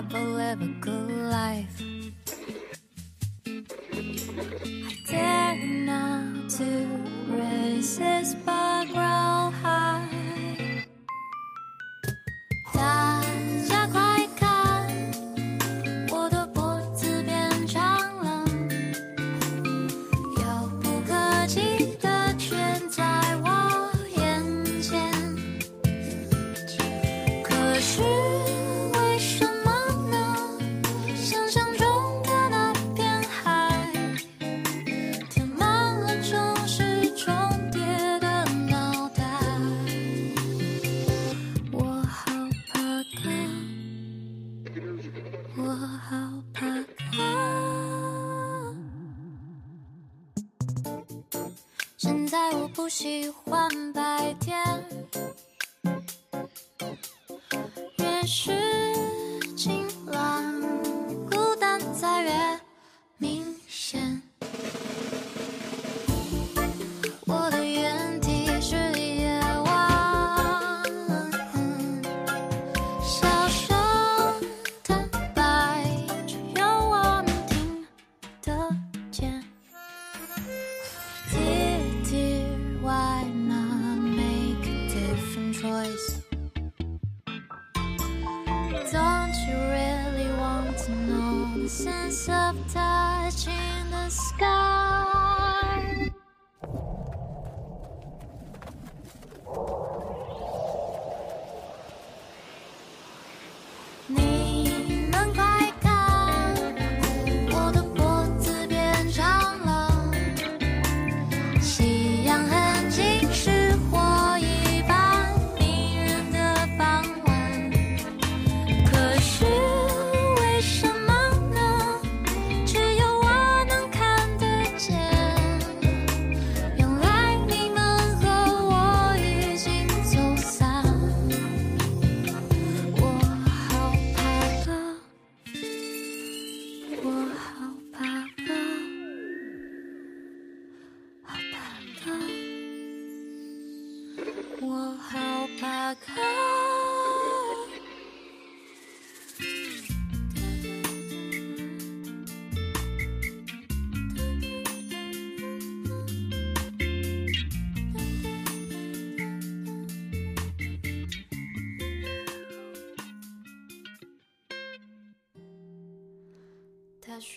my political life.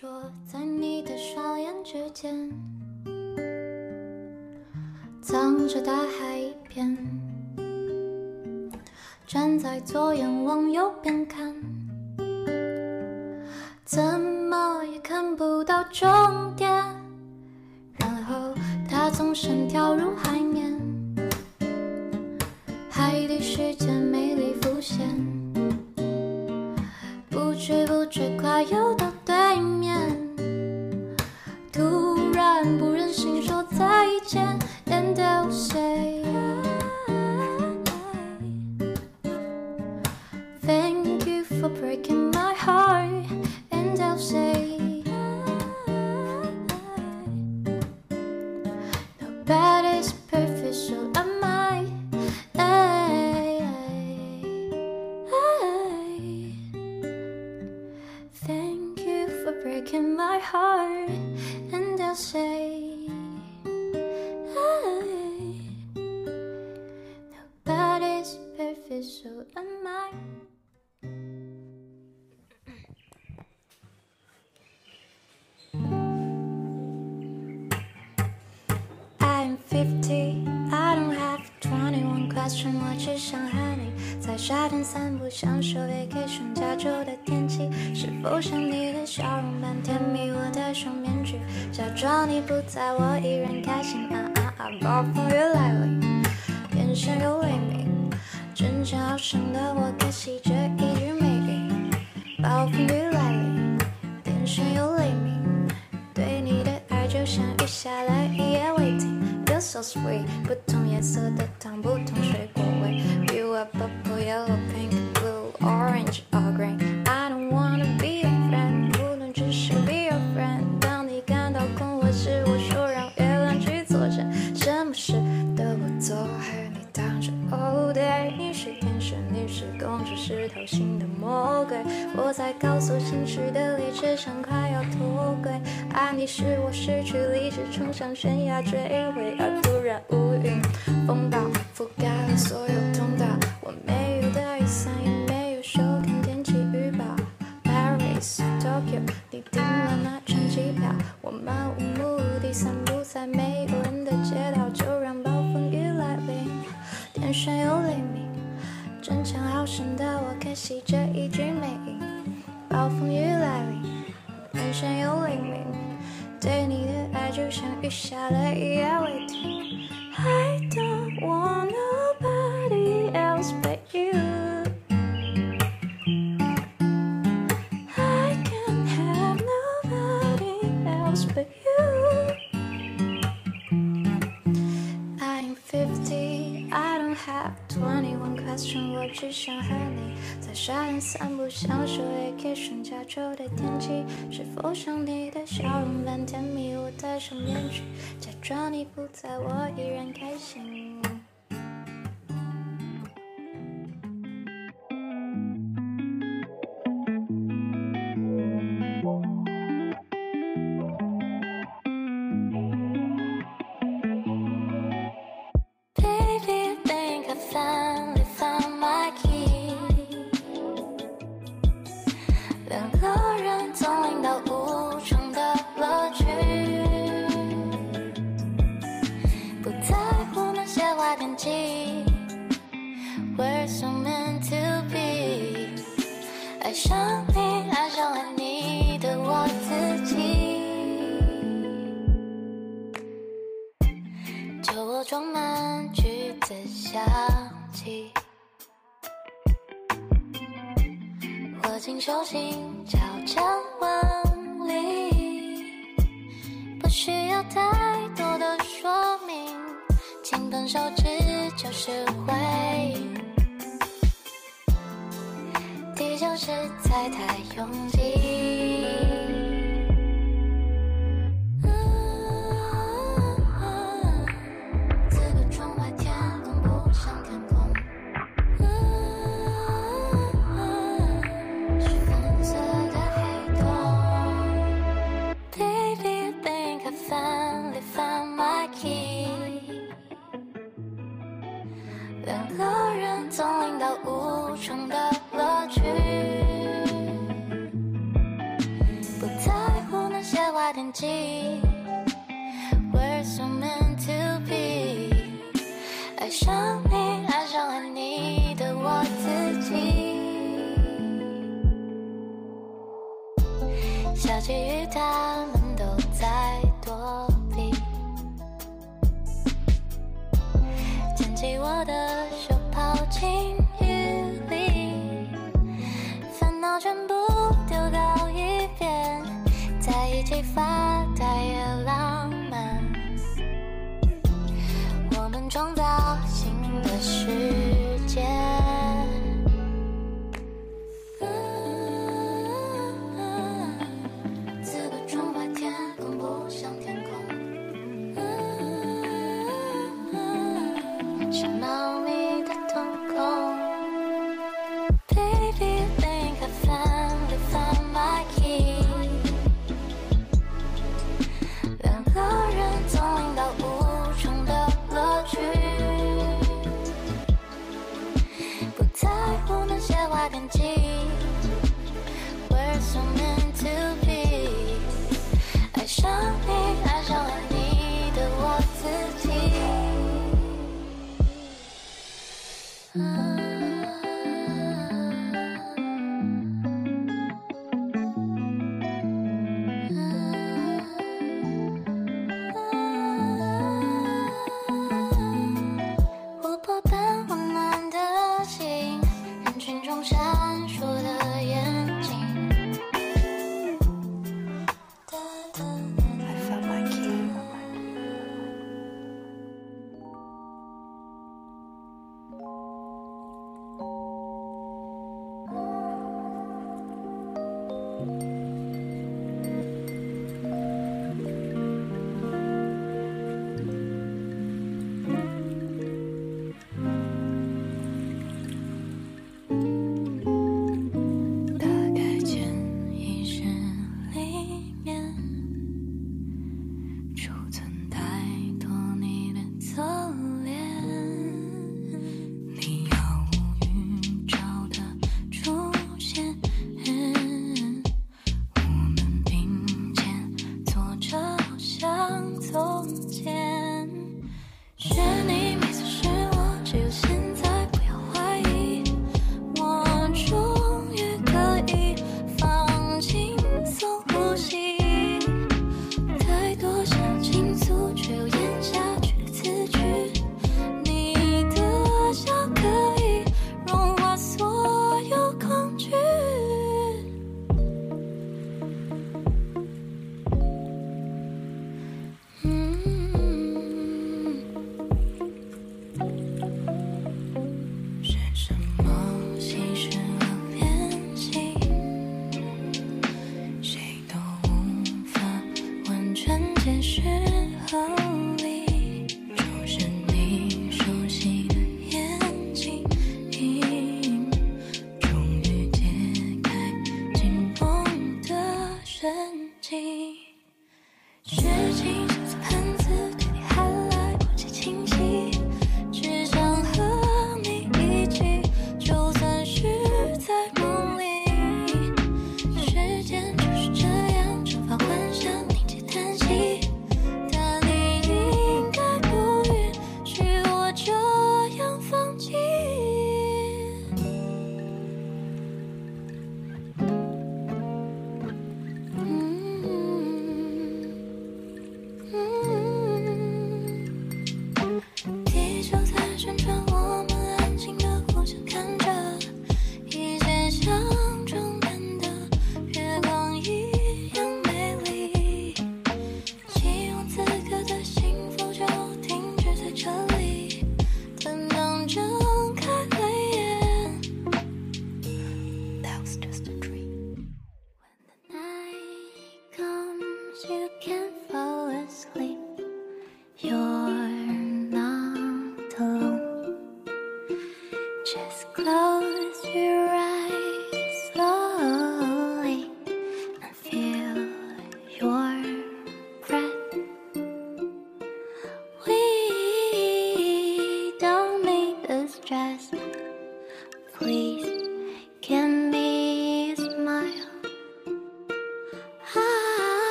说，在你的双眼之间，藏着大海一片。站在左眼往右边看，怎么也看不到终点。然后他纵身跳入海面，海底世界美丽浮现。不知不觉快游到假装你不在，我依然开心。啊啊啊！暴风雨来临，眼神有雷鸣，真正好胜的我可惜这一句美语。暴风雨来临，电声有雷鸣，对你的爱就像雨下了一夜未停。Feels so sweet，不同颜色的糖，不同水果味。You are purple, yellow, pink, blue, orange 我在高速行驶的列车上快要脱轨，爱你是我失去理智，冲向悬崖坠毁，而突然乌云风暴覆盖了所有通道。我没有带雨伞，也没有收看天气预报。Paris, Tokyo，你订了哪张机票？我漫无目的散步在没有人的街道，就让暴风雨来临，天上有雷鸣。争强好胜的我，可惜这一句没赢。暴风雨来临，天上有雷鸣，对你的爱就像雨下了一夜未停。I don't want nobody else 只想和你在沙滩散步，享受 vacation 加州的天气。是否像你的笑容般甜蜜？我戴上面具，假装你不在，我依然开心。成的乐趣，不在乎那些坏天气。We're so meant to be。爱上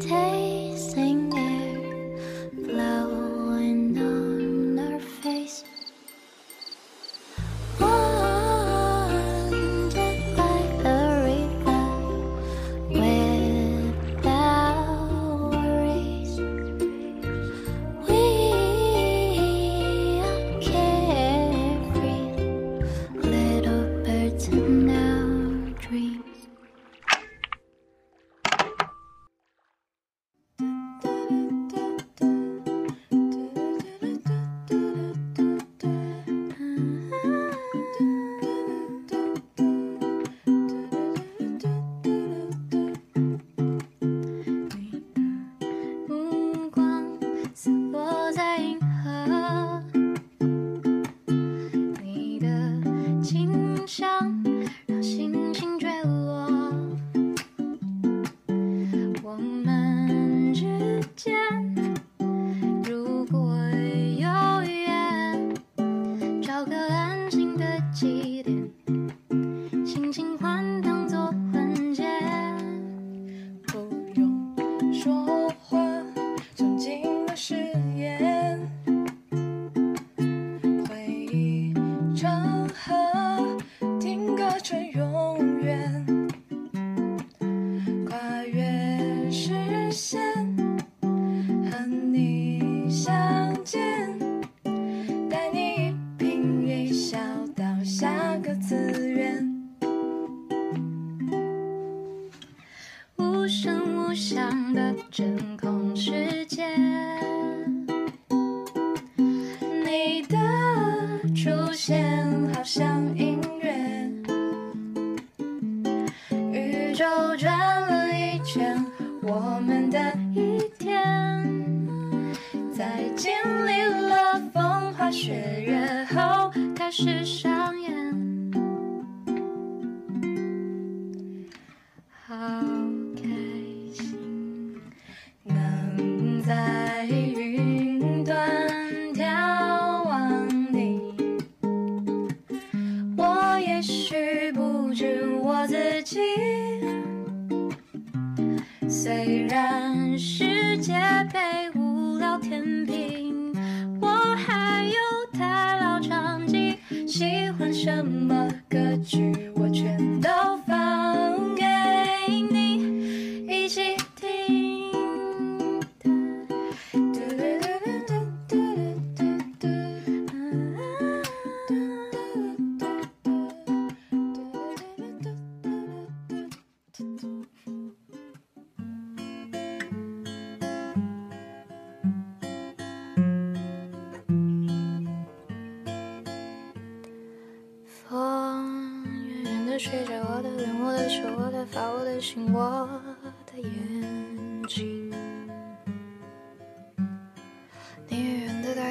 take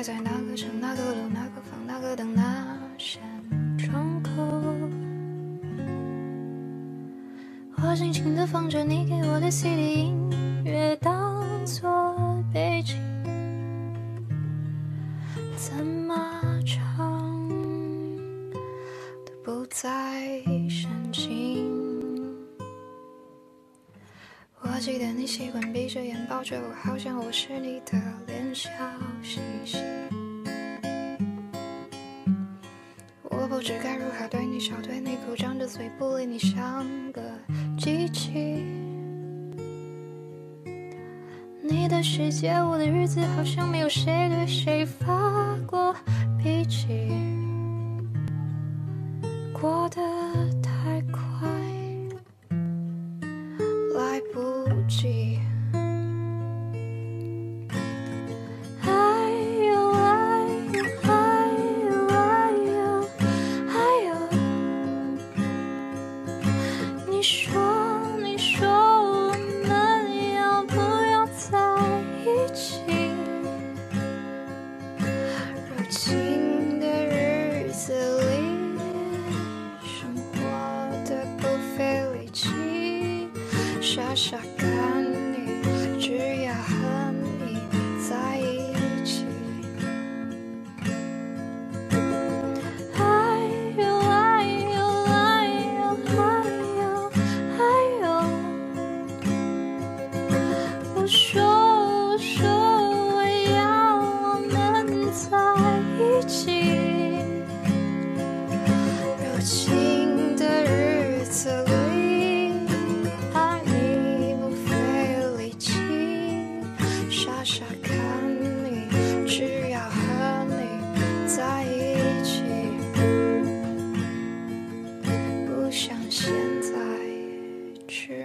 在哪个城、哪个楼、哪个房、哪个灯、哪扇窗口。我轻轻地放着你给我的 CD 音乐当做背景，怎么唱都不再煽情。我记得你习惯闭着眼抱着我，好像我是你的脸笑嘻嘻。所以不理你像个机器。你的世界，我的日子，好像没有谁对谁发。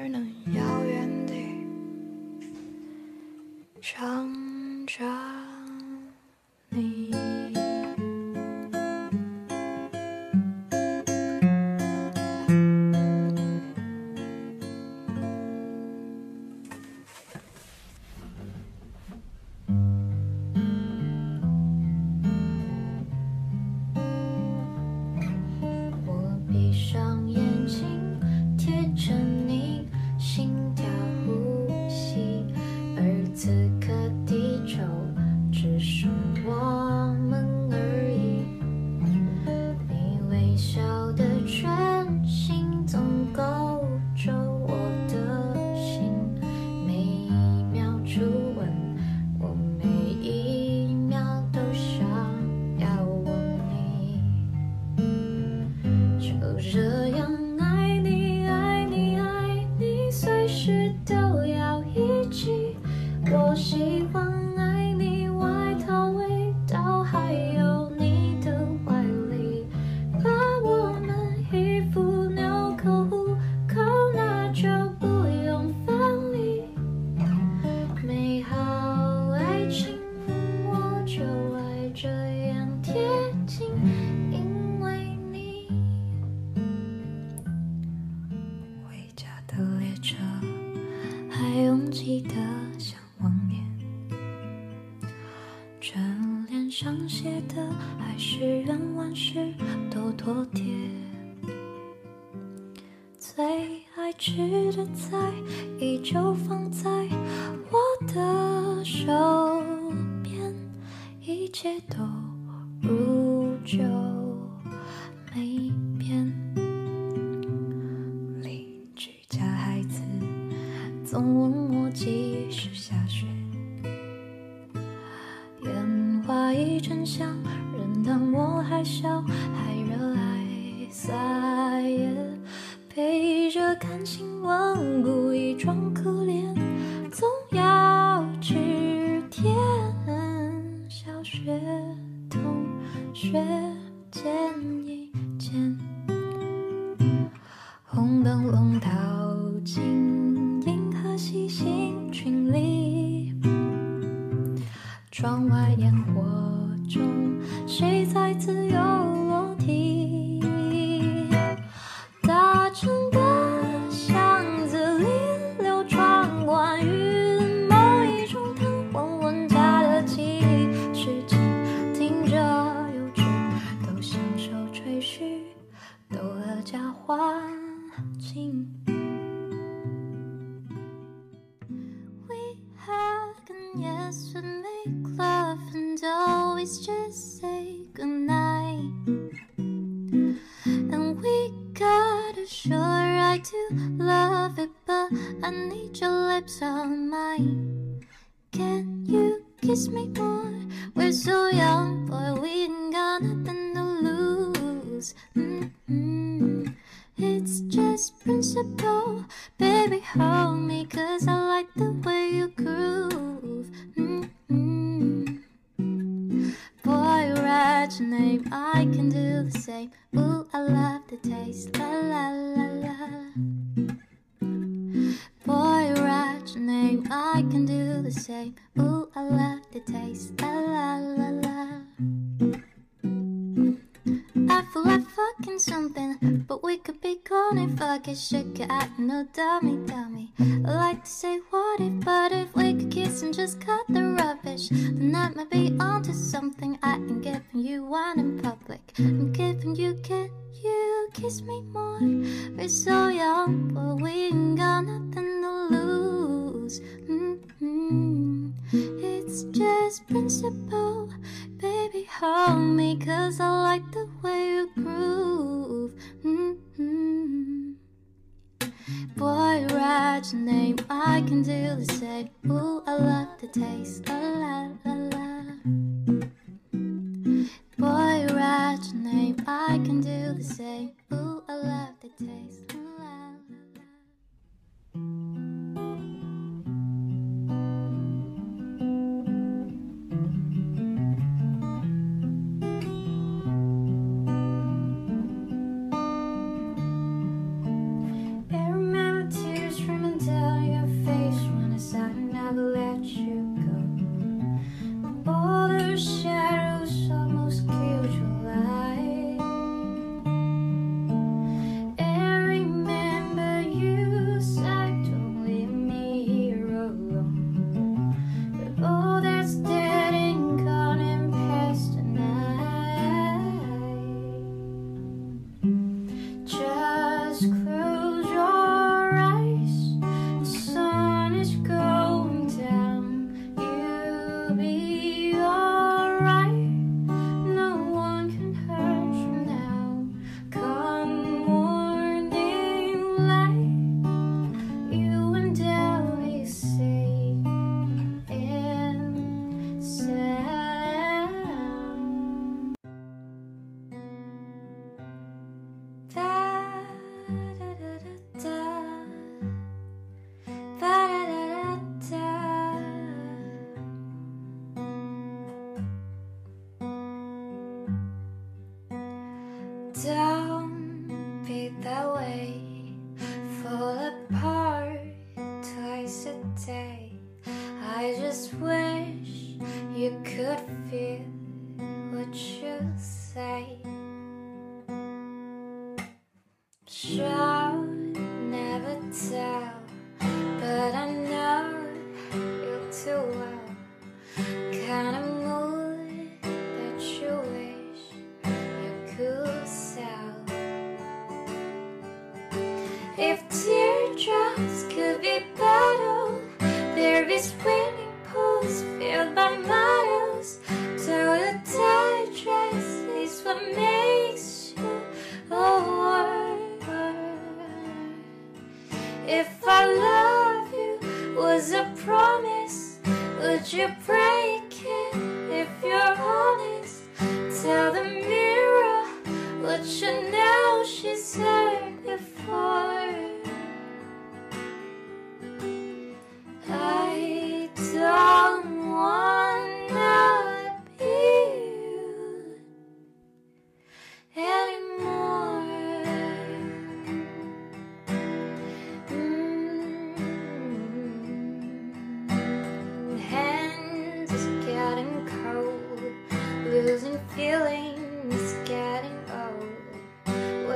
只能遥远地唱着。陪着感情顽固，一桩课。Can you kiss me? on me cause I like the way you groove. Mm hmm Boy, write your name, I can do the same. Ooh, I love the taste. A love.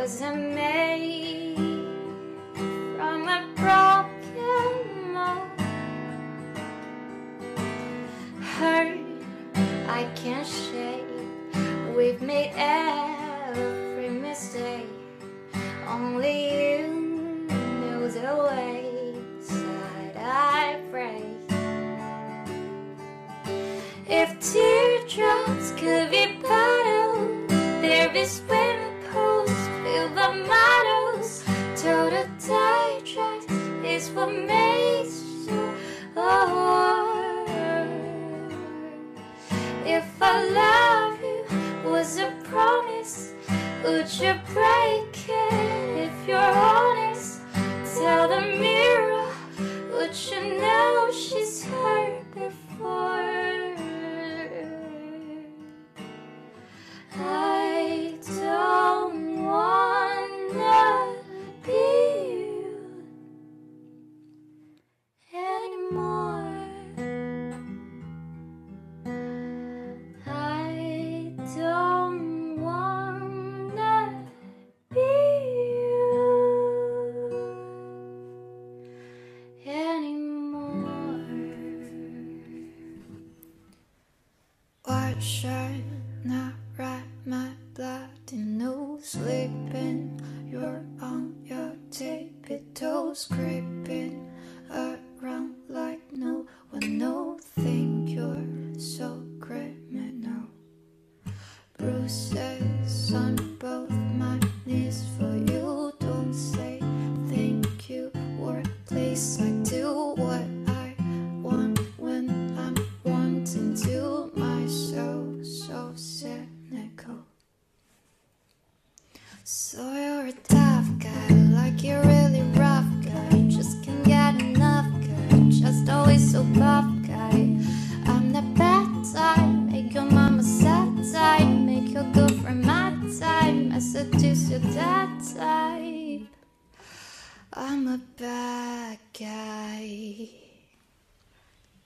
was. 么？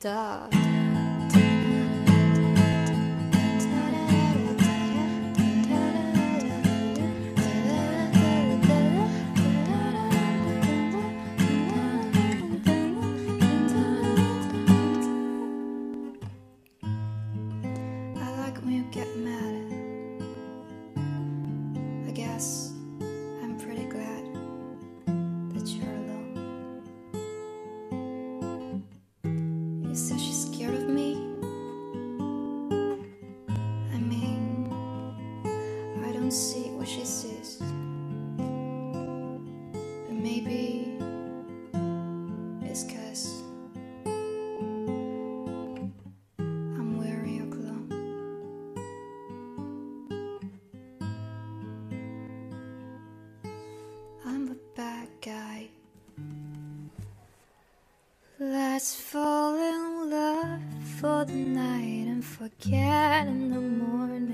Duh. for the night and forget in the morning.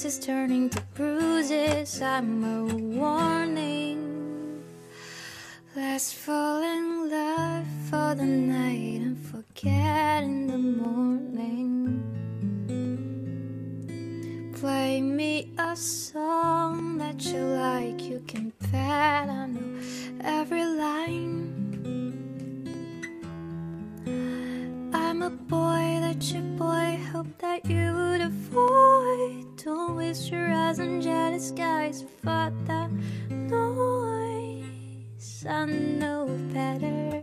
is turning to bruises. I'm a warning. Let's fall in love for the night and forget in the morning. Play me a song that you like. You can bet I know every line. I'm a boy that you boy hope that you'd avoid to wish your eyes on jealous skies who fought the noise. I know better.